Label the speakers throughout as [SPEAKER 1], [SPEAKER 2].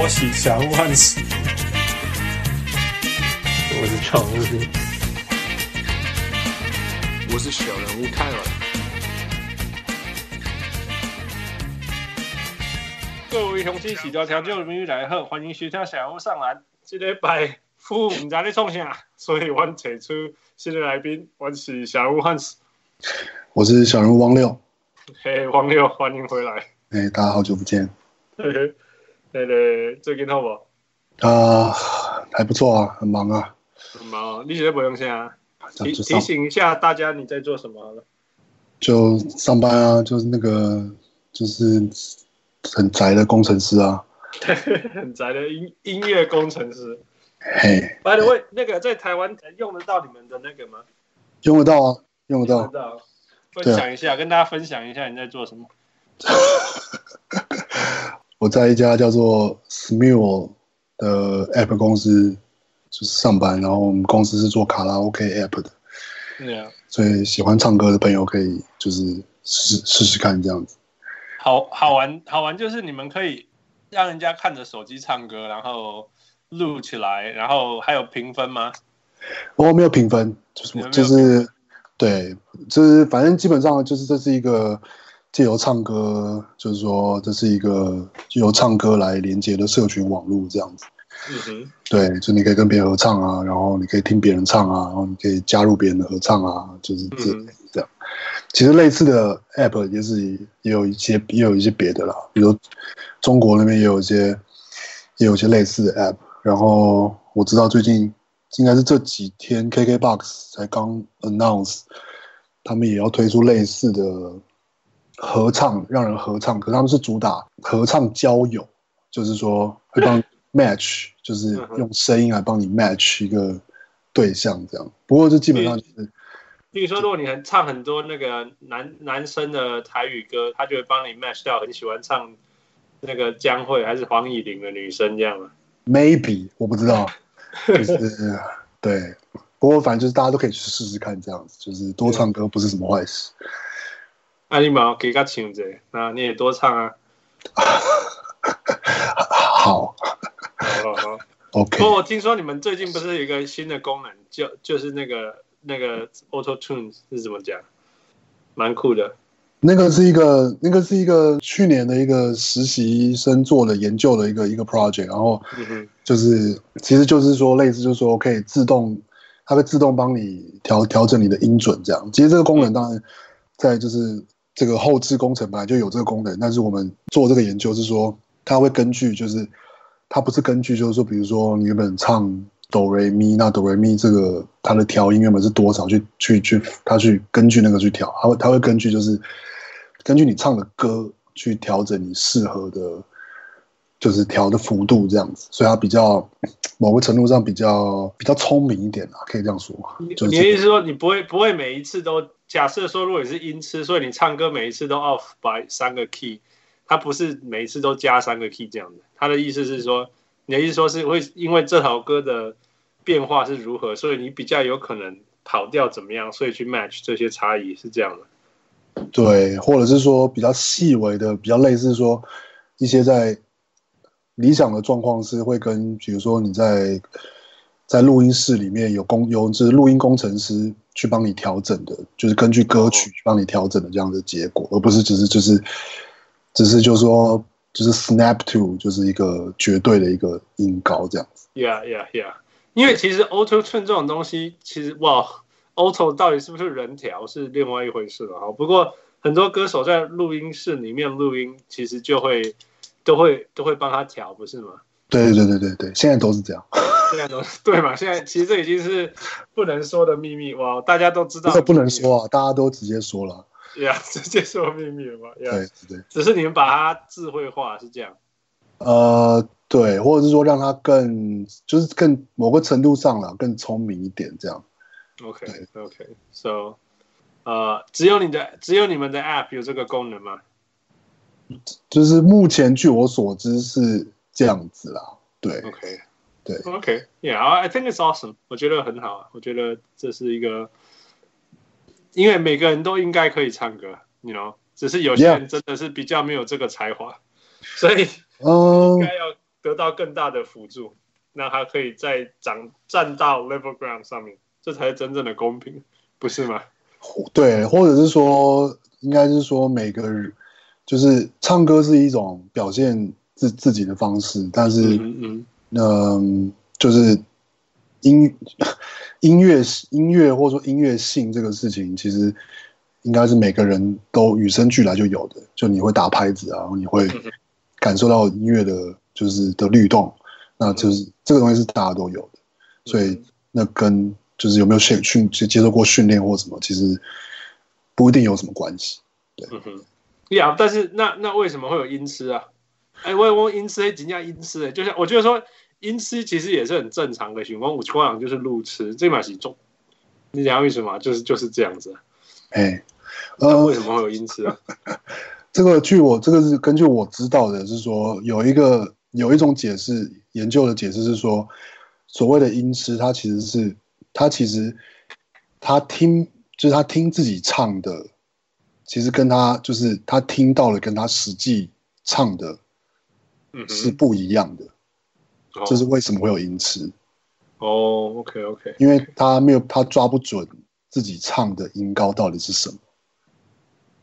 [SPEAKER 1] 我喜小人物汉斯，
[SPEAKER 2] 我是常务，
[SPEAKER 3] 我是小人物泰尔。
[SPEAKER 1] 各位雄起喜多调酒美女来贺，欢迎徐家小人物上篮。这礼拜副唔知你创啥，所以我请出新的来宾，我是小人物汉斯，
[SPEAKER 4] 我是小人物汪六。
[SPEAKER 1] 嘿，汪六，欢迎回来。
[SPEAKER 4] 哎，大家好久不见。
[SPEAKER 1] 嘿嘿，那个最近好不？
[SPEAKER 4] 啊，还不错啊，很忙啊。
[SPEAKER 1] 很忙，你现在不用先啊。提提醒一下大家，你在做什么好了？
[SPEAKER 4] 就上班啊，就是那个，就是很宅的工程师啊。
[SPEAKER 1] 对，很宅的音音乐工程师。
[SPEAKER 4] 嘿
[SPEAKER 1] ，By the way，那个在台湾用得到你们的那个吗？
[SPEAKER 4] 用得到啊，用得到。
[SPEAKER 1] 用得到。分享一下，跟大家分享一下你在做什么。
[SPEAKER 4] 我在一家叫做 Smule 的 App 公司就是上班，然后我们公司是做卡拉 OK App 的。
[SPEAKER 1] 对啊，
[SPEAKER 4] 所以喜欢唱歌的朋友可以就是试试试看这样子。
[SPEAKER 1] 好好玩，好玩就是你们可以让人家看着手机唱歌，然后录起来，然后还有评分吗？
[SPEAKER 4] 我没有评分，就是就是对，就是反正基本上就是这是一个。借由唱歌，就是说这是一个借由唱歌来连接的社群网络，这样子。
[SPEAKER 1] 嗯哼，
[SPEAKER 4] 对，就你可以跟别人合唱啊，然后你可以听别人唱啊，然后你可以加入别人的合唱啊，就是这、嗯、这样。其实类似的 app 也是也有一些也有一些别的啦，比如中国那边也有一些也有一些类似的 app。然后我知道最近应该是这几天 KKBOX 才刚 announce，他们也要推出类似的。合唱让人合唱，可是他们是主打合唱交友，就是说会帮 match，就是用声音来帮你 match 一个对象这样。不过这基本上就是，
[SPEAKER 1] 比如说如果你很唱很多那个男男生的台语歌，他就会帮你 match 掉很喜欢唱那个江蕙还是黄乙玲的女生这样吗
[SPEAKER 4] ？Maybe 我不知道，就是对。不过反正就是大家都可以去试试看这样子，就是多唱歌不是什么坏事。
[SPEAKER 1] 那你嘛给个请者，那你也多唱啊。
[SPEAKER 4] 好，
[SPEAKER 1] 好好
[SPEAKER 4] ，OK。
[SPEAKER 1] 不过我听说你们最近不是有一个新的功能，就就是那个那个 Auto Tune 是怎么讲？蛮酷的。
[SPEAKER 4] 那个是一个，那个是一个去年的一个实习生做的研究的一个一个 project，然后就是、嗯、其实就是说类似就是说可以自动，它会自动帮你调调整你的音准这样。其实这个功能当然在就是。这个后置工程本来就有这个功能，但是我们做这个研究是说，它会根据就是，它不是根据就是说，比如说你原本唱哆来咪，那哆来咪这个它的调音原本是多少，去去去，它去根据那个去调，它会它会根据就是根据你唱的歌去调整你适合的，就是调的幅度这样子，所以它比较某个程度上比较比较聪明一点啊，可以这样说。
[SPEAKER 1] 你的意思是说，你不会不会每一次都？假设说，如果你是音痴，所以你唱歌每一次都 off by 三个 key，它不是每一次都加三个 key 这样的。他的意思是说，你的意思说是会因为这首歌的变化是如何，所以你比较有可能跑调怎么样，所以去 match 这些差异是这样的。
[SPEAKER 4] 对，或者是说比较细微的，比较类似说一些在理想的状况是会跟，比如说你在在录音室里面有工有就是录音工程师。去帮你调整的，就是根据歌曲去帮你调整的这样的结果，而不是只是就是，只是就是说就是 snap to 就是一个绝对的一个音高这样子。
[SPEAKER 1] Yeah, yeah, yeah。因为其实 Auto Tune 这种东西，其实哇，Auto 到底是不是人调是另外一回事了哈。不过很多歌手在录音室里面录音，其实就会都会都会帮他调，不是吗？
[SPEAKER 4] 对对对对对，现在都是这样。
[SPEAKER 1] 现在都对嘛？现在其实这已经是不能说的秘密哇！大家都知道，
[SPEAKER 4] 这不能说啊，大家都直接说了。
[SPEAKER 1] 对呀，直接说秘密了嘛？
[SPEAKER 4] 对对，对，
[SPEAKER 1] 只是你们把它智慧化是这样。
[SPEAKER 4] 呃，对，或者是说让它更，就是更某个程度上了更聪明一点这样。
[SPEAKER 1] OK OK So，呃，只有你的只有你们的 App 有这个功能吗？
[SPEAKER 4] 就是目前据我所知是这样子啦。对
[SPEAKER 1] ，OK。
[SPEAKER 4] 对
[SPEAKER 1] ，OK，Yeah，I think it's awesome。我觉得很好，我觉得这是一个，因为每个人都应该可以唱歌，you know，只是有些人真的是比较没有这个才华，所以应该要得到更大的辅助，那他可以再长站到 level ground 上面，这才是真正的公平，不是吗？
[SPEAKER 4] 对，或者是说，应该是说，每个人就是唱歌是一种表现自自己的方式，但是，嗯嗯、呃，就是音 音乐音乐或者说音乐性这个事情，其实应该是每个人都与生俱来就有的，就你会打拍子啊，你会感受到音乐的，就是的律动，那就是这个东西是大家都有的，所以那跟。就是有没有训训接接受过训练或什么，其实不一定有什么关系。对，
[SPEAKER 1] 嗯哼，呀，但是那那为什么会有音痴啊？哎，我我音痴，怎样音痴？哎，就像我觉得说音痴其实也是很正常的，情况。我光讲就是路痴，这嘛是重。你讲为什么？就是就是这样子。
[SPEAKER 4] 哎，
[SPEAKER 1] 呃，为什么会有音痴啊？
[SPEAKER 4] 这个据我这个是根据我知道的是说，有一个有一种解释，研究的解释是说，所谓的音痴，它其实是。他其实，他听就是他听自己唱的，其实跟他就是他听到了，跟他实际唱的，是不一样的。这、是为什么会有音痴？
[SPEAKER 1] 哦，OK OK，
[SPEAKER 4] 因为他没有他抓不准自己唱的音高到底是什么。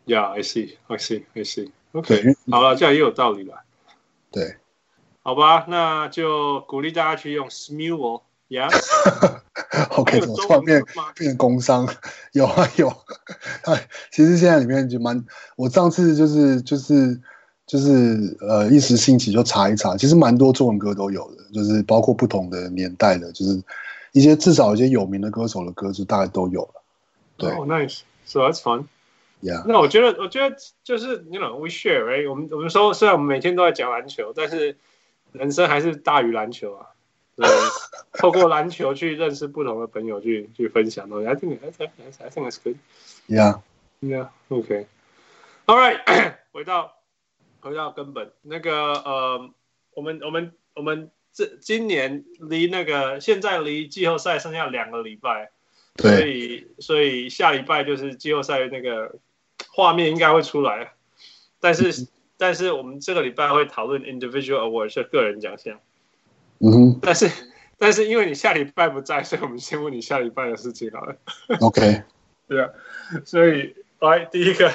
[SPEAKER 1] Yeah, I see, I see, I see. OK，好了，这样也有道理了。
[SPEAKER 4] 对，
[SPEAKER 1] 好吧，那就鼓励大家去用 Smule。Yeah.
[SPEAKER 4] OK，怎么突然变变成工商？有啊有，哎，其实现在里面就蛮，我上次就是就是就是呃一时兴起就查一查，其实蛮多中文歌都有的，就是包括不同的年代的，就是一些至少一些有名的歌手的歌，就大概都有了。对
[SPEAKER 1] ，Oh, nice. So that's fun.
[SPEAKER 4] Yeah.
[SPEAKER 1] 那我觉得，我觉得就是，you know, we share, right? 我们我们说，虽然我们每天都在讲篮球，但是人生还是大于篮球啊。对，透过篮球去认识不同的朋友，去去分享东西。I think, I think, I think it's good.
[SPEAKER 4] Yeah,
[SPEAKER 1] yeah. OK. All right. 回到回到根本，那个呃，我们我们我们这今年离那个现在离季后赛剩下两个礼拜，所以所以下礼拜就是季后赛那个画面应该会出来，但是但是我们这个礼拜会讨论 individual awards 是个人奖项。
[SPEAKER 4] 嗯哼，
[SPEAKER 1] 但是但是因为你下礼拜不在，所以我们先问你下礼拜的事情好了。
[SPEAKER 4] OK，
[SPEAKER 1] 对啊，所以来第一个，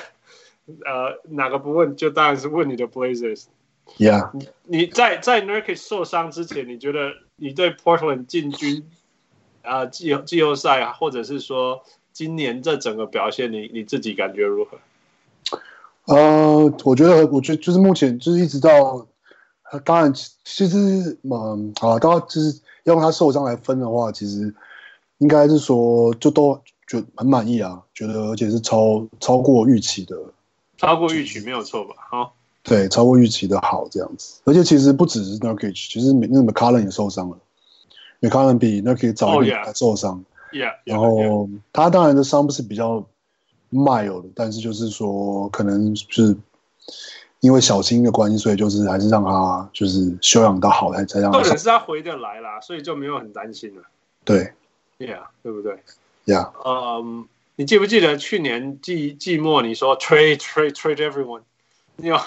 [SPEAKER 1] 呃，哪个不问就当然是问你的 Blazers。
[SPEAKER 4] Yeah，
[SPEAKER 1] 你你在在 Nurkic 受伤之前，你觉得你对 Portland 进军啊季季后赛啊，或者是说今年这整个表现，你你自己感觉如何？
[SPEAKER 4] 呃，我觉得，我觉得就是目前就是一直到。当然，其实，嗯，啊，当然就是要用他受伤来分的话，其实应该是说，就都就很满意啊，觉得而且是超超过预期的，
[SPEAKER 1] 超过预期没有错吧？好，
[SPEAKER 4] 对，超过预期的好这样子，而且其实不只是 Nurkic，其实那个 McCollum 也受伤了，McCollum 比 Nurkic 早一点还受伤
[SPEAKER 1] ，Yeah，
[SPEAKER 4] 然后他当然的伤不是比较 mild 的，但是就是说可能是。因为小心的关系，所以就是还是让他就是休养到好，才才让他。
[SPEAKER 1] 或者是他回得来啦，所以就没有很担心了。
[SPEAKER 4] 对
[SPEAKER 1] ，Yeah，对不对
[SPEAKER 4] ？Yeah，
[SPEAKER 1] 嗯，um, 你记不记得去年季季末你说 trade trade trade everyone？你有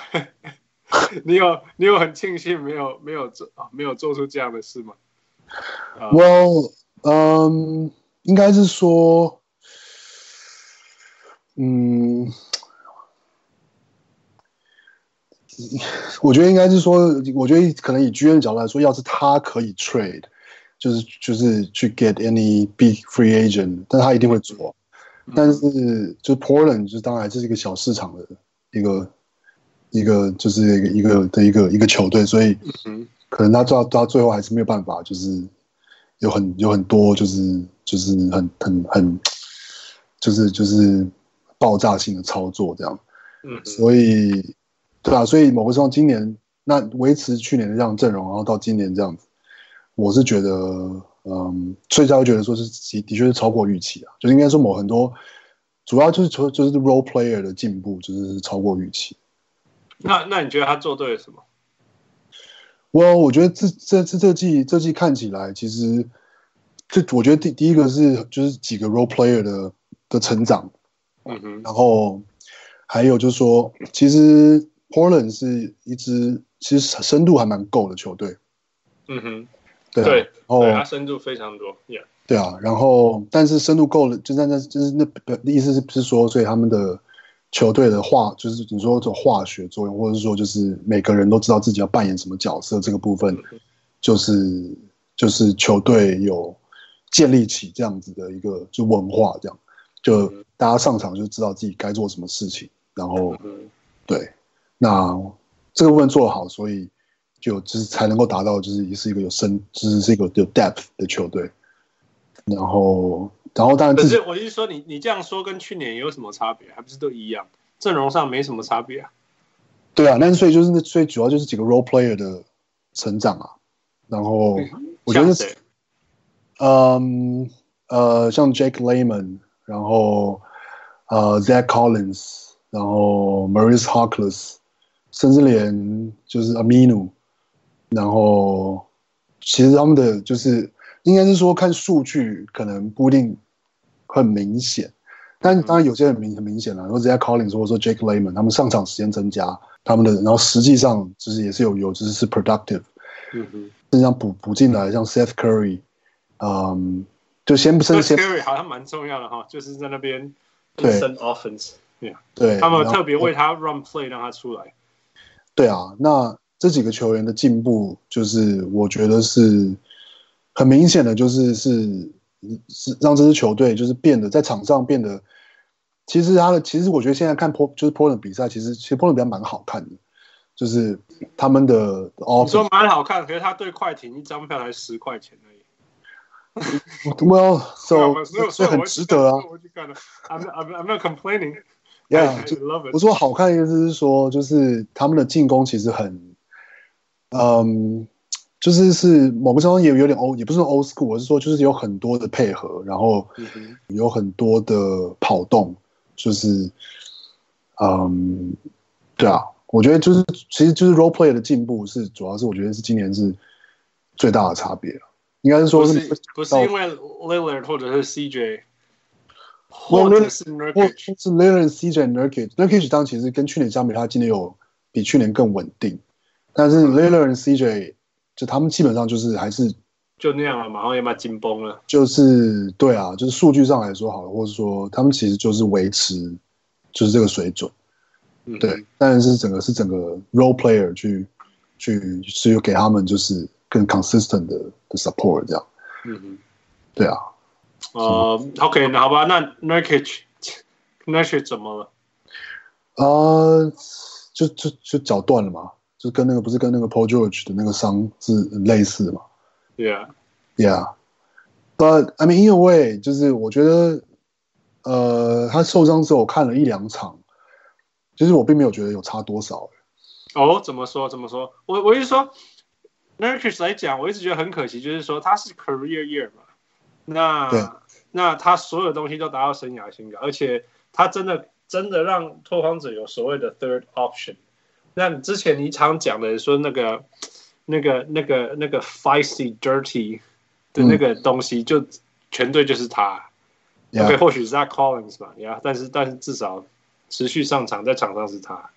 [SPEAKER 1] 你有你有很庆幸没有没有做啊没有做出这样的事吗
[SPEAKER 4] ？Well，嗯、um,，应该是说，嗯。我觉得应该是说，我觉得可能以 GM 的角度来说，要是他可以 trade，就是就是去 get any big free agent，但他一定会做。但是就 Portland 就当然这是一个小市场的一个一个就是一个一个的一个一个球队，所以可能他到到最后还是没有办法，就是有很有很多就是就是很很很就是就是爆炸性的操作这样。嗯所以。对啊，所以某个时候，今年那维持去年的这样阵容，然后到今年这样子，我是觉得，嗯，所以才会觉得说是的的确是超过预期啊，就是应该说某很多，主要就是说就是 role player 的进步，就是超过预期。
[SPEAKER 1] 那那你觉得他做对了什么？
[SPEAKER 4] 我我觉得这这这这季这季看起来，其实这我觉得第第一个是就是几个 role player 的的成长，
[SPEAKER 1] 嗯哼，
[SPEAKER 4] 然后还有就是说，其实。Portland 是一支其实深度还蛮够的球队，
[SPEAKER 1] 嗯哼，
[SPEAKER 4] 对啊，
[SPEAKER 1] 对，
[SPEAKER 4] 然
[SPEAKER 1] 后深度非常多，Yeah，
[SPEAKER 4] 对啊，然后但是深度够了，就在那就是那意思是不是说，所以他们的球队的化，就是你说这种化学作用，或者是说就是每个人都知道自己要扮演什么角色，这个部分就是就是球队有建立起这样子的一个就文化，这样就大家上场就知道自己该做什么事情，然后对，那这个部分做得好，所以就就是才能够达到就是也是一个有深，就是是一个有 depth 的球队，然后。然后当然，
[SPEAKER 1] 可是我就是说你，你你这样说跟去年有什么差别？还不是都一样？阵容上没什么差别啊。
[SPEAKER 4] 对啊，但所以就是那最主要就是几个 role player 的成长啊。然后我觉得，嗯呃，像 Jake Layman，然后呃 Zach Collins，然后 Maurice Harkless，甚至连就是 Aminu，然后其实他们的就是应该是说看数据可能不一定。很明显，但当然有些很明很明显了。然后 Collins 或者说 Jake Layman，他们上场时间增加，他们的然后实际上就是也是有有就是是 productive，
[SPEAKER 1] 嗯哼，
[SPEAKER 4] 就像补补进来，像 Seth Curry，嗯，就先不是
[SPEAKER 1] Seth Curry 好像蛮重要的哈，就是在那边
[SPEAKER 4] 对
[SPEAKER 1] offense，
[SPEAKER 4] 对，对
[SPEAKER 1] 他们特别为他 run play 让他出来。
[SPEAKER 4] 对啊，那这几个球员的进步，就是我觉得是很明显的，就是是。是让这支球队就是变得在场上变得，其实他的其实我觉得现在看波就是波的比赛，其实其实波的比赛蛮好看的，就是他们的哦，
[SPEAKER 1] 你说蛮好看，可是他对快艇一张票才十块钱而已。
[SPEAKER 4] Well, so 所以很值得啊。
[SPEAKER 1] ，I'm I'm I'm not complaining.
[SPEAKER 4] Yeah,
[SPEAKER 1] I love it.
[SPEAKER 4] 我说好看的意思是说，就是他们的进攻其实很，嗯。就是是某个地方也有点 old，也不是 old school，我是说就是有很多的配合，然后有很多的跑动，就是，嗯，对啊，我觉得就是其实就是 role play 的进步是主要是我觉得是今年是最大的差别，应该是说是
[SPEAKER 1] 不是，因为 Lillard 或者是 CJ，或者是 Nurkic，
[SPEAKER 4] 是 Lillard、CJ、Nurkic，Nurkic 当然其实跟去年相比，他今年有比去年更稳定，但是 Lillard、CJ。就他们基本上就是还是
[SPEAKER 1] 就那样了嘛，然后也蛮紧绷了。
[SPEAKER 4] 就是对啊，就是数据上来说好了，或者说他们其实就是维持就是这个水准，嗯、对。但是整个是整个 role player 去去是有给他们就是更 consistent 的的 support 这样。嗯嗯，对啊。
[SPEAKER 1] 呃，OK，那好吧，那 Nurkic，Nurkic 怎么了？
[SPEAKER 4] 啊、呃，就就就脚断了嘛。就跟那个不是跟那个 Paul George 的那个伤是类似嘛？Yeah，Yeah，But I mean in a way，就是我觉得，呃，他受伤之后我看了一两场，其实我并没有觉得有差多少。
[SPEAKER 1] 哦，怎么说？怎么说？我我一直说 n u r k i s 来讲，我一直觉得很可惜，就是说他是 career year 嘛，那那他所有东西都达到生涯新高，而且他真的真的让拓荒者有所谓的 third option。那之前你常讲的说那个、那个、那个、那个 feisty dirty 的那个东西，就全队就是他。嗯、OK，或许是 Zach Collins 吧，呀，但是但是至少持续上场，在场上是他。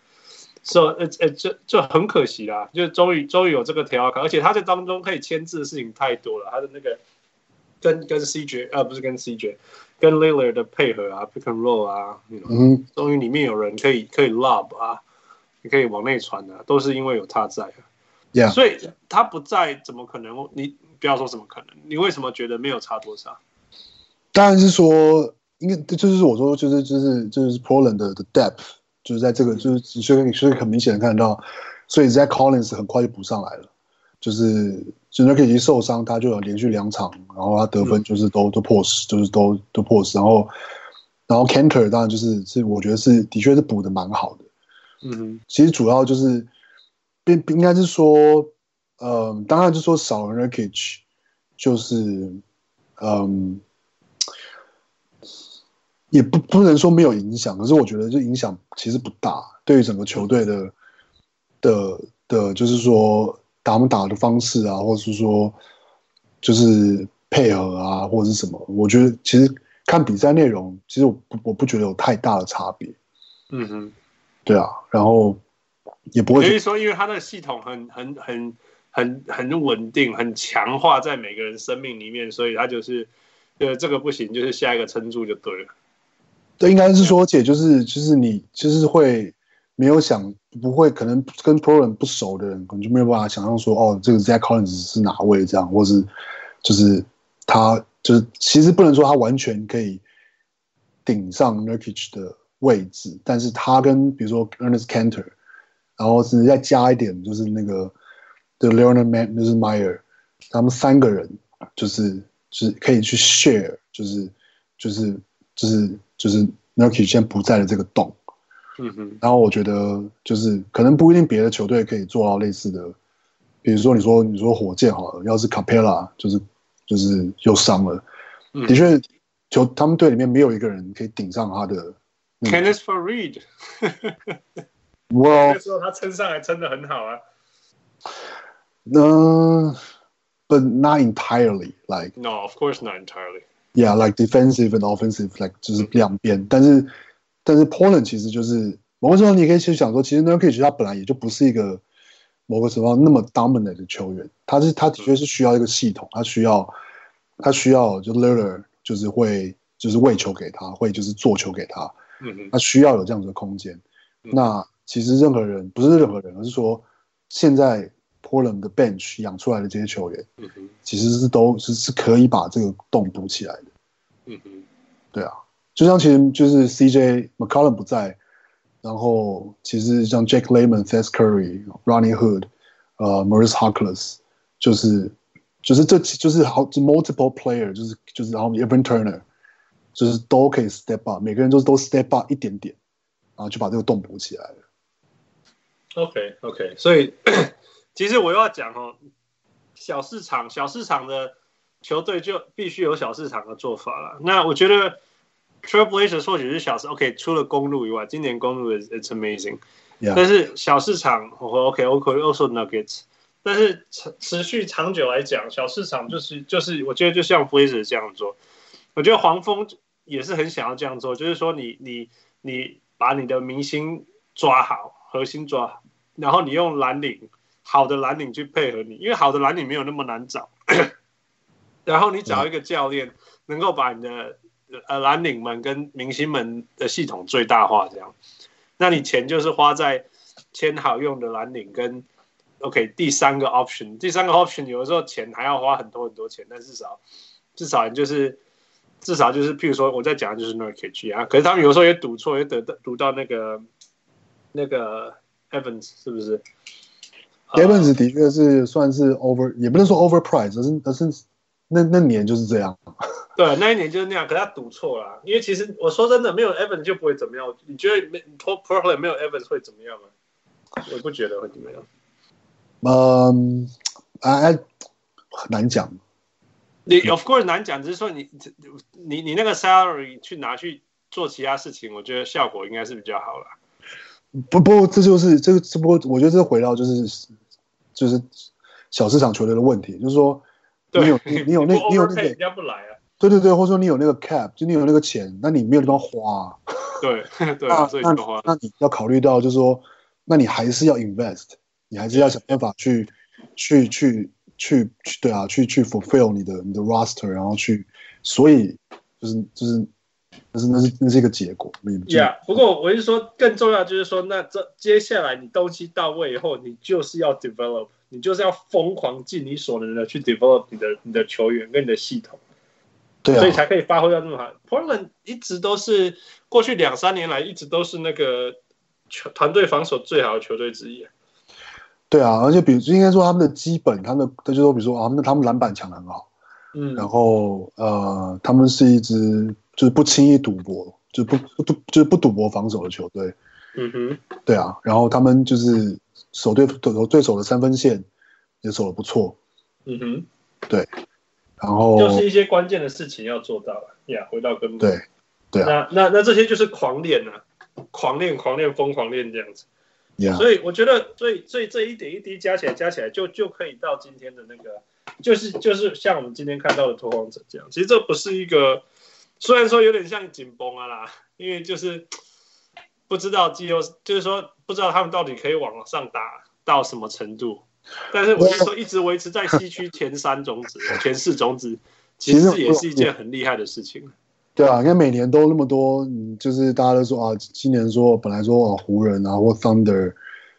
[SPEAKER 1] So，呃呃，这就很可惜啦，就终于终于有这个条款，而且他在当中可以牵制的事情太多了。他的那个跟跟 CJ 呃不是跟 CJ，跟 Lillard 的配合啊，pick and roll 啊，嗯，终于里面有人可以可以 lob 啊。你可以往内传的，都是因为有他在.所以他不在，怎么可能？你不要说怎么可能，你为什么觉得没有差多少？
[SPEAKER 4] 当然是说，应该就是我说，就是就是就是 Portland 的的 depth，就是在这个，就是所以你所以很明显的看到，所以 Zach Collins 很快就补上来了，就是就那个已经受伤，他就有连续两场，然后他得分就是都、嗯、都破十，就是都都破十，然后然后 Canter 当然就是是我觉得是的确是补的蛮好的。嗯，其实主要就是，并应该是说，嗯，当然就是说少了 Rakic，就是，嗯，也不不能说没有影响，可是我觉得这影响其实不大，对于整个球队的的的，就是说打不打的方式啊，或者是说就是配合啊，或者是什么，我觉得其实看比赛内容，其实我不我不觉得有太大的差别。嗯哼。对啊，然后也不会。
[SPEAKER 1] 所以说，因为他的系统很很很很很稳定，很强化在每个人生命里面，所以他就是呃这个不行，就是下一个撑住就对了。
[SPEAKER 4] 对，应该是说，姐就是就是你就是会没有想不会可能跟 Portland 不熟的人，可能就没有办法想象说哦，这个 Zach Collins 是哪位这样，或是就是他就是其实不能说他完全可以顶上 Nurkic 的位置，但是他跟比如说 Ernest Canter，然后是再加一点就是那个的 Leonard Man 就是 Meyer，他们三个人就是就是可以去 share，就是就是就是。就是 Nurkic 现在不在的这个洞，
[SPEAKER 1] 嗯哼，
[SPEAKER 4] 然后我觉得就是可能不一定别的球队可以做到类似的，比如说你说你说火箭好了，要是 Capela 就是就是又伤了，
[SPEAKER 1] 嗯、
[SPEAKER 4] 的确球他们队里面没有一个人可以顶上他的。
[SPEAKER 1] Kenneth Faried，
[SPEAKER 4] 我
[SPEAKER 1] 那时候他撑上来撑的很好啊。
[SPEAKER 4] 嗯、uh,，but not entirely like.
[SPEAKER 1] No, of course not entirely.
[SPEAKER 4] Yeah, like defensive and offensive, like 就是两边。嗯、但是，但是 Portland 其实就是某个时候，你可以去想说，其实 Nurkic 他本来也就不是一个某个时候那么 dominant 的球员。他是他的确是需要一个系统，他需要他需要就 Lillard 就是会就是喂球给他，会就是做球给他。他需要有这样子的空间。
[SPEAKER 1] 嗯、
[SPEAKER 4] 那其实任何人不是任何人，而是说现在。Portland 的 bench 养出来的这些球员，
[SPEAKER 1] 嗯哼，
[SPEAKER 4] 其实是都是是可以把这个洞补起来的，
[SPEAKER 1] 嗯哼，
[SPEAKER 4] 对啊，就像其实就是 CJ McCollum 不在，然后其实像 Jake Layman、Seth Curry、Rodney Hood、呃 Maurice Harkless，就是就是这就是好就 multiple player，就是就是然后 Evan Turner，就是都可以 step up，每个人都都 step up 一点点，然后就把这个洞补起来了。
[SPEAKER 1] OK OK，所以。其实我又要讲哦，小市场小市场的球队就必须有小市场的做法了。那我觉得 Trailblazers 或许是小市，OK，除了公路以外，今年公路 is it's amazing，Yeah. 但是小市场，OK，OK，also Nuggets，但是持持续长久来讲，小市场就是就是我觉得就像 Blazers 这样做，我觉得黄蜂也是很想要这样做，就是说你你你把你的明星抓好，核心抓好，然后你用蓝领。好的蓝领去配合你，因为好的蓝领没有那么难找。然后你找一个教练，能够把你的呃蓝领们跟明星们的系统最大化，这样，那你钱就是花在签好用的蓝领跟 OK 第三个 option，第三个 option 有的时候钱还要花很多很多钱，但至少至少你就是至少就是，譬如说我在讲的就是 Nurkic 啊，可是他们有时候也赌错，也得到赌到那个那个 Evans 是不是
[SPEAKER 4] ？Evans 的确是算是 over，也不能说 overpriced，而是而是那那年就是这样。
[SPEAKER 1] 对，那一年就是那样，可是他赌错了。因为其实我说真的，没有 Evans 就不会怎么样。你觉得没 Portland 没有 Evans 会怎么样吗？我不觉得会怎么样。
[SPEAKER 4] 嗯，哎，很难讲。
[SPEAKER 1] 你 of course 难讲，只是说你你你那个 salary 去拿去做其他事情，我觉得效果应该是比较好了。
[SPEAKER 4] 不不，这就是这个，只不过我觉得这回到就是就是小市场球队的问题，就是说你有你有 那你有那个
[SPEAKER 1] 人家不来啊，
[SPEAKER 4] 对对对，或者说你有那个 cap，就你有那个钱，那你没有地方花，
[SPEAKER 1] 对 对，
[SPEAKER 4] 那那那你要考虑到就是说，那你还是要 invest，你还是要想办法去去去去去对啊，去去 fulfill 你的你的 roster，然后去，所以就是就是。那是那是那是一个结果
[SPEAKER 1] ，Yeah，，不过我是说，更重要就是说，那这接下来你东西到位以后，你就是要 develop，你就是要疯狂尽你所能的去 develop 你的你的球员跟你的系统，
[SPEAKER 4] 对啊，
[SPEAKER 1] 所以才可以发挥到这么好。Portland 一直都是过去两三年来一直都是那个球团队防守最好的球队之一。
[SPEAKER 4] 对啊，而且比如应该说他们的基本，他们他就说，比如说啊，那他们篮板抢得很好，
[SPEAKER 1] 嗯，
[SPEAKER 4] 然后呃，他们是一支。就是不轻易赌博，就不不就是不赌博防守的球队。
[SPEAKER 1] 嗯哼，
[SPEAKER 4] 对啊，然后他们就是守对守对手的三分线也守的不错。
[SPEAKER 1] 嗯哼，
[SPEAKER 4] 对，然后
[SPEAKER 1] 就是一些关键的事情要做到了呀。Yeah, 回到根本，
[SPEAKER 4] 对对
[SPEAKER 1] 啊，那那那这些就是狂练啊，狂练狂练疯狂练这样子。
[SPEAKER 4] Yeah.
[SPEAKER 1] 所以我觉得，所以所以这一点一滴加起来加起来就就可以到今天的那个，就是就是像我们今天看到的拓荒者这样。其实这不是一个。虽然说有点像紧绷啊啦，因为就是不知道季后，就是说不知道他们到底可以往上打到什么程度。但是我是说，一直维持在西区前三种子、前四种子，其实也是一件很厉害的事情。
[SPEAKER 4] 对啊，你看每年都那么多，嗯，就是大家都说啊，今年说本来说啊湖人啊或 Thunder，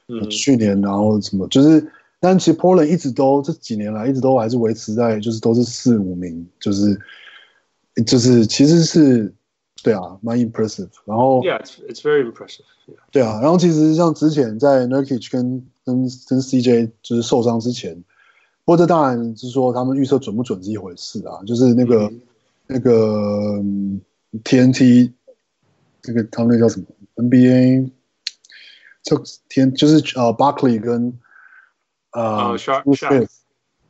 [SPEAKER 4] 嗯，去年然后什么，就是，但其实 Portland 一直都这几年来一直都还是维持在就是都是四五名，就是就是其实是。对啊，蛮 impressive。然后
[SPEAKER 1] ，Yeah, it's very impressive.
[SPEAKER 4] 对啊，然后其实像之前在 Nurkic 跟跟跟 CJ 就是受伤之前，不过这当然是说他们预测准不准是一回事啊。就是那个、嗯、那个 TNT，那个他们那叫什么？NBA，就天就是呃 b u c k l e y 跟呃 Smith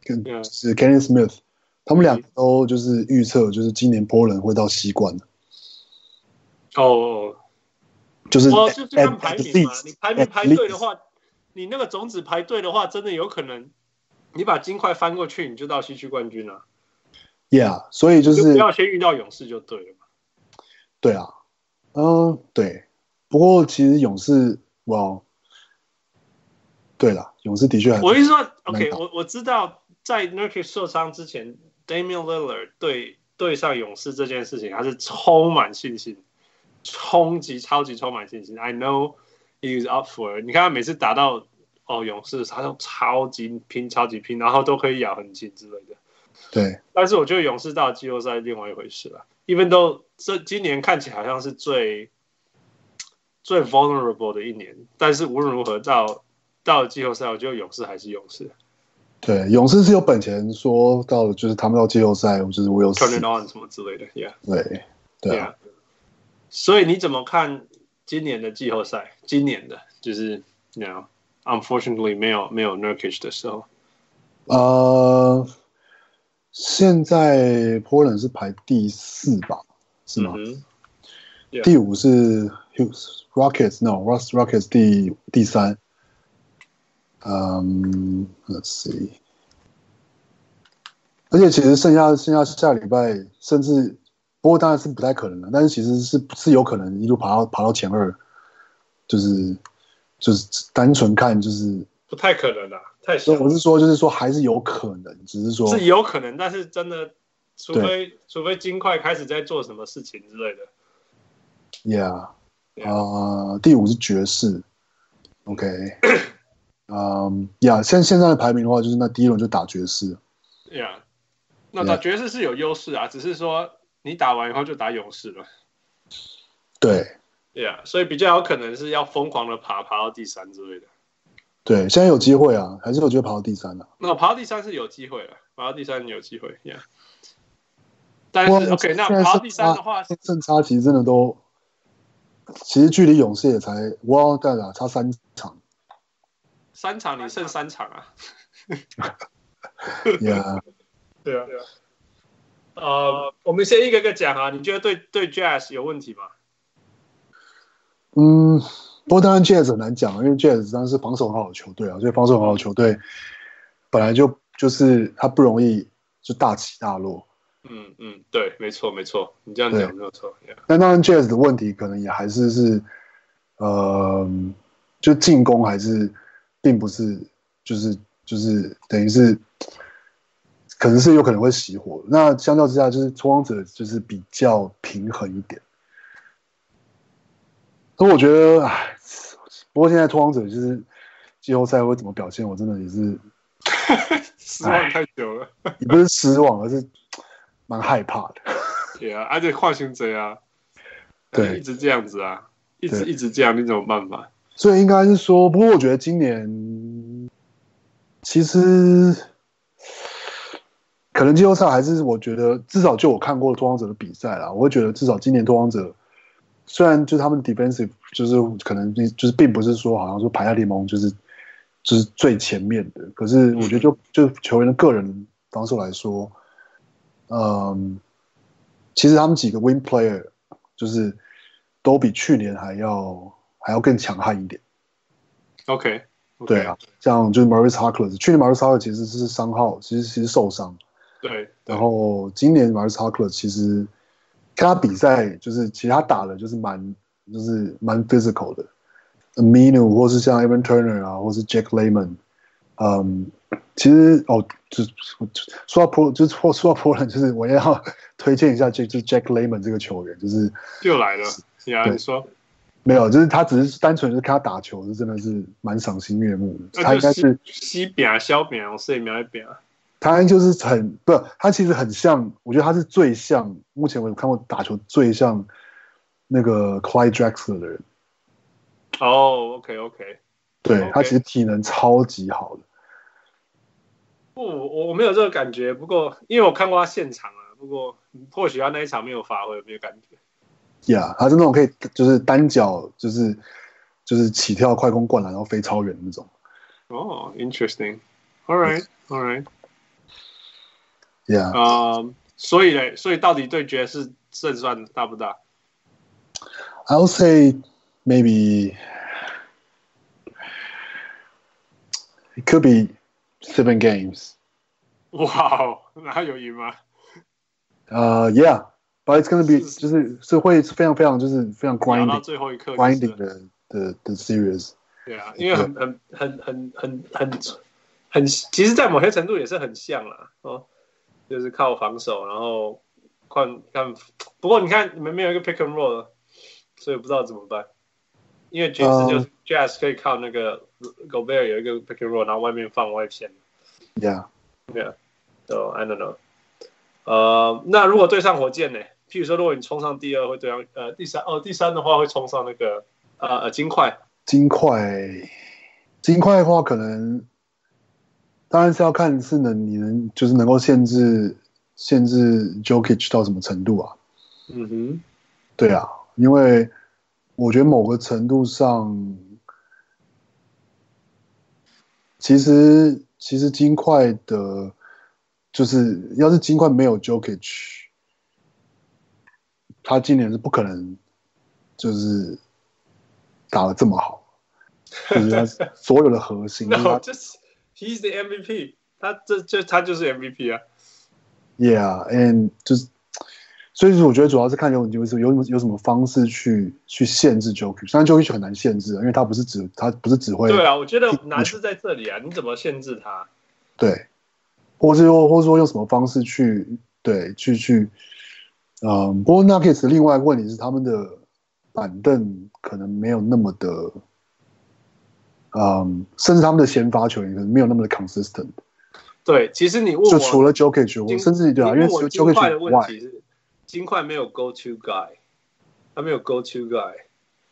[SPEAKER 4] 跟是 Kenny Smith，他们两个都就是预测就是今年波人会到西冠的。
[SPEAKER 1] 哦、oh,，
[SPEAKER 4] 就是
[SPEAKER 1] 哦，就是看排名嘛。你排名排对的话，你那个种子排对的话，真的有可能，你把金块翻过去，你就到西区冠军了。
[SPEAKER 4] Yeah，所以就是就
[SPEAKER 1] 不要先遇到勇士就对了嘛。
[SPEAKER 4] 对啊，嗯，对。不过其实勇士，哇，对了，勇士的确还。
[SPEAKER 1] 我意思说，OK，我我知道在 Nurkic 受伤之前，Damian Lillard 对对上勇士这件事情，他是充满信心。冲击超级充满信心，I know he is up for it。你看他每次打到哦勇士，他都超级拼，超级拼，然后都可以咬很紧之类的。
[SPEAKER 4] 对，
[SPEAKER 1] 但是我觉得勇士到季后赛另外一回事了。Even though 这今年看起来好像是最最 vulnerable 的一年，但是无论如何到到了季后赛，我觉得勇士还是勇士。
[SPEAKER 4] 对，勇士是有本钱说到了，就是他们到季后赛，就是我有
[SPEAKER 1] turn it on 什么之类的，Yeah，
[SPEAKER 4] 对，对啊。Yeah.
[SPEAKER 1] 所以你怎么看今年的季后赛？今年的就是，you know，unfortunately 没有没有 Nurkic 的时候。
[SPEAKER 4] 呃，现在 Portland 是排第四吧？是吗？第五是 Rockets，No，Rockets 第第三。嗯、um,，Let's see。而且其实剩下剩下下礼拜，甚至。不过当然是不太可能的，但是其实是是有可能一路爬到爬到前二，就是就是单纯看就是
[SPEAKER 1] 不太可能的，太小。
[SPEAKER 4] 我是说就是说还是有可能，只是说
[SPEAKER 1] 是有可能，但是真的，除非除非金块开始在做什么事情之类的。
[SPEAKER 4] Yeah，啊、yeah. 呃，第五是爵士，OK，嗯，呀，现现在的排名的话，就是那第一轮就打爵士。
[SPEAKER 1] Yeah，那打爵士是有优势啊，yeah. 只是说。你打完以后就打勇士了，对，，Yeah，，所以比较有可能是要疯狂的爬，爬到第三之类的。
[SPEAKER 4] 对，现在有机会啊，还是有机会爬到第三的、啊。
[SPEAKER 1] 那爬到第三是有机会了，爬到第三有机会，Yeah。但是 OK，那爬到第三的话，
[SPEAKER 4] 胜差其实真的都，其实距离勇士也才哇，对了，差三场。
[SPEAKER 1] 三场你剩三场啊？
[SPEAKER 4] Yeah，
[SPEAKER 1] 对啊。对啊呃，我们先一个个讲啊。你觉得对对 Jazz 有问题吗？
[SPEAKER 4] 嗯，不过当然 Jazz 很难讲，因为 Jazz 当然是防守很好的球队啊，所以防守很好的球队本来就就是他不容易就大起大落。
[SPEAKER 1] 嗯嗯，对，没错没错，你这样讲没有错。
[SPEAKER 4] 那当然 Jazz 的问题可能也还是是，呃，就进攻还是并不是就是就是等于是。可能是有可能会熄火，那相较之下，就是冲王者就是比较平衡一点。所以我觉得，哎，不过现在拓荒者就是季后赛会怎么表现，我真的也是
[SPEAKER 1] 失望太久了。
[SPEAKER 4] 也不是失望，而是蛮害怕的。
[SPEAKER 1] 对啊，而且跨行者啊，
[SPEAKER 4] 对，
[SPEAKER 1] 一直这样子啊，一直一直这样，你怎么办法？
[SPEAKER 4] 所以应该是说，不过我觉得今年其实。可能季后赛还是我觉得，至少就我看过的拓荒者的比赛啦，我会觉得至少今年拓荒者虽然就是他们 defensive 就是可能就是并不是说好像说排在联盟就是就是最前面的，可是我觉得就就球员的个人防守来说，嗯，其实他们几个 wing player 就是都比去年还要还要更强悍一点。
[SPEAKER 1] OK，, okay.
[SPEAKER 4] 对啊，像就是 Maurice Harkless，去年 Maurice Harkless 其实是伤号，其实其实受伤。
[SPEAKER 1] 对，
[SPEAKER 4] 然后今年 Maurice Harkless 其实看他比赛，就是其实他打的就是蛮就是蛮 physical 的，Aminu 或是像 Evan Turner 啊，或是 Jack Layman，嗯，其实哦，就说到波，就是说说到波兰，就是我要 推荐一下，就就是 Jack Layman 这个球员，就是
[SPEAKER 1] 又来了。呀，你说
[SPEAKER 4] 没有，就是他只是单纯是看他打球，是真的是蛮赏心悦目的。他应该是
[SPEAKER 1] 西边小边，我是苗一边。
[SPEAKER 4] 他就是很不，他其实很像，我觉得他是最像目前我有看过打球最像那个 Clyde Drexler 的人。
[SPEAKER 1] 哦，OK，OK，
[SPEAKER 4] 对，他其实体能超级好的。
[SPEAKER 1] 不，我我没有这个感觉。不过因为我看过他现场啊，不过或许他那一场没有发挥，没有感觉。
[SPEAKER 4] Yeah，他是那种可以就是单脚就是就是起跳快攻灌篮，然后飞超远那种。
[SPEAKER 1] 哦、oh，interesting。All right，all right。
[SPEAKER 4] Yeah。
[SPEAKER 1] 嗯，所以嘞，所以到底对决是胜算大不大？
[SPEAKER 4] I'll say maybe it could be seven games。
[SPEAKER 1] 哇，那他有赢吗？
[SPEAKER 4] 呃、uh,，Yeah。But it's gonna be 就是是会非常非常就是非常 grinding
[SPEAKER 1] 到最后一刻
[SPEAKER 4] grinding 的的的 series。
[SPEAKER 1] 对啊，因为很很很很很很很，其实，在某些程度也是很像啦。哦， 就是靠防守，然后看看。不过你看你们没有一个 pick and roll，所以不知道怎么办。因为爵士就是 Jazz 可以靠那个 Gobert 有一个 pick and roll，然后外面放外线。
[SPEAKER 4] Yeah，Yeah，So
[SPEAKER 1] I don't know。呃，那如果对上火箭呢？譬如说，如果你冲上第二，会对上呃第三哦，第三的话会冲上那个呃呃金块。
[SPEAKER 4] 金块，金块的话，可能当然是要看是能你能就是能够限制限制 Jokic 到什么程度啊？
[SPEAKER 1] 嗯哼，
[SPEAKER 4] 对啊，因为我觉得某个程度上，其实其实金块的，就是要是金块没有 Jokic。他今年是不可能，就是打的这么好，就是他所有的核心。
[SPEAKER 1] no，就是 he's the MVP，他这这他就是 MVP 啊。
[SPEAKER 4] Yeah，and 就是，所以说我觉得主要是看有有有有什么方式去去限制 Jokic，虽然 Jokic 很难限制，因为他不是只他不是只会。
[SPEAKER 1] 对啊，我觉得难是在这里啊，你怎么限制他？
[SPEAKER 4] 对，或是说，或是说用什么方式去对去去。嗯，不过 Nuggets 另外一个问题是，他们的板凳可能没有那么的，嗯，甚至他们的先发球员可能没有那么的 consistent。
[SPEAKER 1] 对，其实你问我，
[SPEAKER 4] 就除了 Jokic，我甚至对啊，因为 Jokic
[SPEAKER 1] 的问题是，金块没有 go to guy，他没有 go to guy。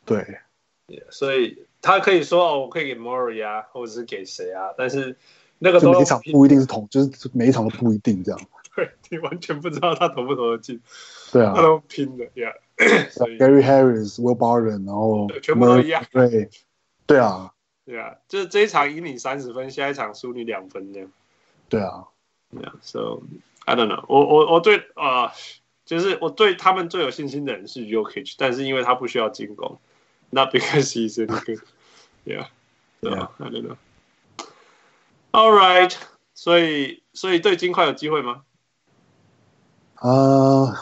[SPEAKER 4] 对
[SPEAKER 1] ，yeah, 所以他可以说哦，我可以给 Murray 啊，或者是给谁啊，但是那个都
[SPEAKER 4] 每一场不一定是同，就是每一场都不一定这样。
[SPEAKER 1] 对，你完全不知道他投不投得进。
[SPEAKER 4] 对啊，
[SPEAKER 1] 他都拼的呀。
[SPEAKER 4] Gary Harris、Will Barton，然后
[SPEAKER 1] 全部都一样。
[SPEAKER 4] 对，对啊，
[SPEAKER 1] 对啊，就是这一场赢你三十分，下一场输你两分这样。
[SPEAKER 4] 对啊
[SPEAKER 1] ，Yeah，So I don't know 我。我我我对啊、呃，就是我对他们最有信心的人是 Jokic，但是因为他不需要进攻，Not because he's any good。Yeah，Yeah，I don't know。All right，所以所以对金块有机会吗？
[SPEAKER 4] 啊、uh,，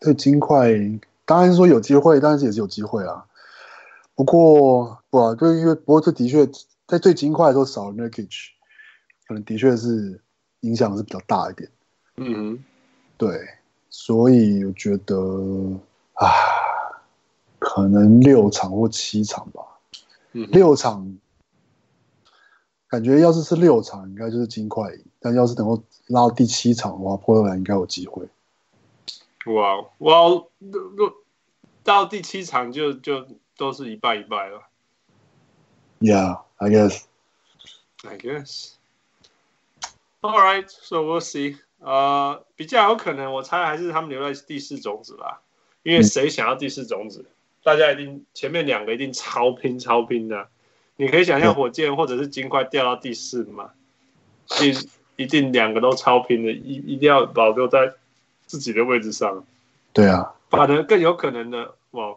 [SPEAKER 4] 对金块当然是说有机会，但是也是有机会啊。不过不啊，就因为不过这的确在最金块的时候少了 Nurkic，可能的确是影响是比较大一点。
[SPEAKER 1] 嗯，
[SPEAKER 4] 对，所以我觉得啊，可能六场或七场吧。
[SPEAKER 1] 嗯，
[SPEAKER 4] 六场感觉要是是六场，应该就是金块赢，但要是能够。拉到第七场的话，波特兰应该有机会。
[SPEAKER 1] 哇，哇，到第七场就就都是一败一败了。
[SPEAKER 4] Yeah, I guess.
[SPEAKER 1] I guess. All right, so we'll see. 呃，比较有可能，我猜还是他们留在第四种子吧。因为谁想要第四种子？嗯、大家一定前面两个一定超拼超拼的。你可以想象火箭或者是金块掉到第四嘛？一一定两个都超拼的，一一定要保留在自己的位置上。
[SPEAKER 4] 对啊，
[SPEAKER 1] 反而更有可能的，哇！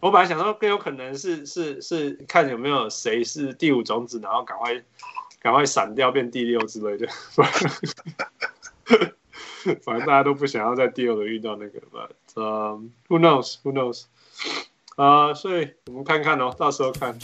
[SPEAKER 1] 我本来想说更有可能是是是看有没有谁是第五种子，然后赶快赶快闪掉变第六之类的。反正大家都不想要在第二轮遇到那个吧。嗯，Who knows? Who knows? 啊、所以我们看看哦，到时候看。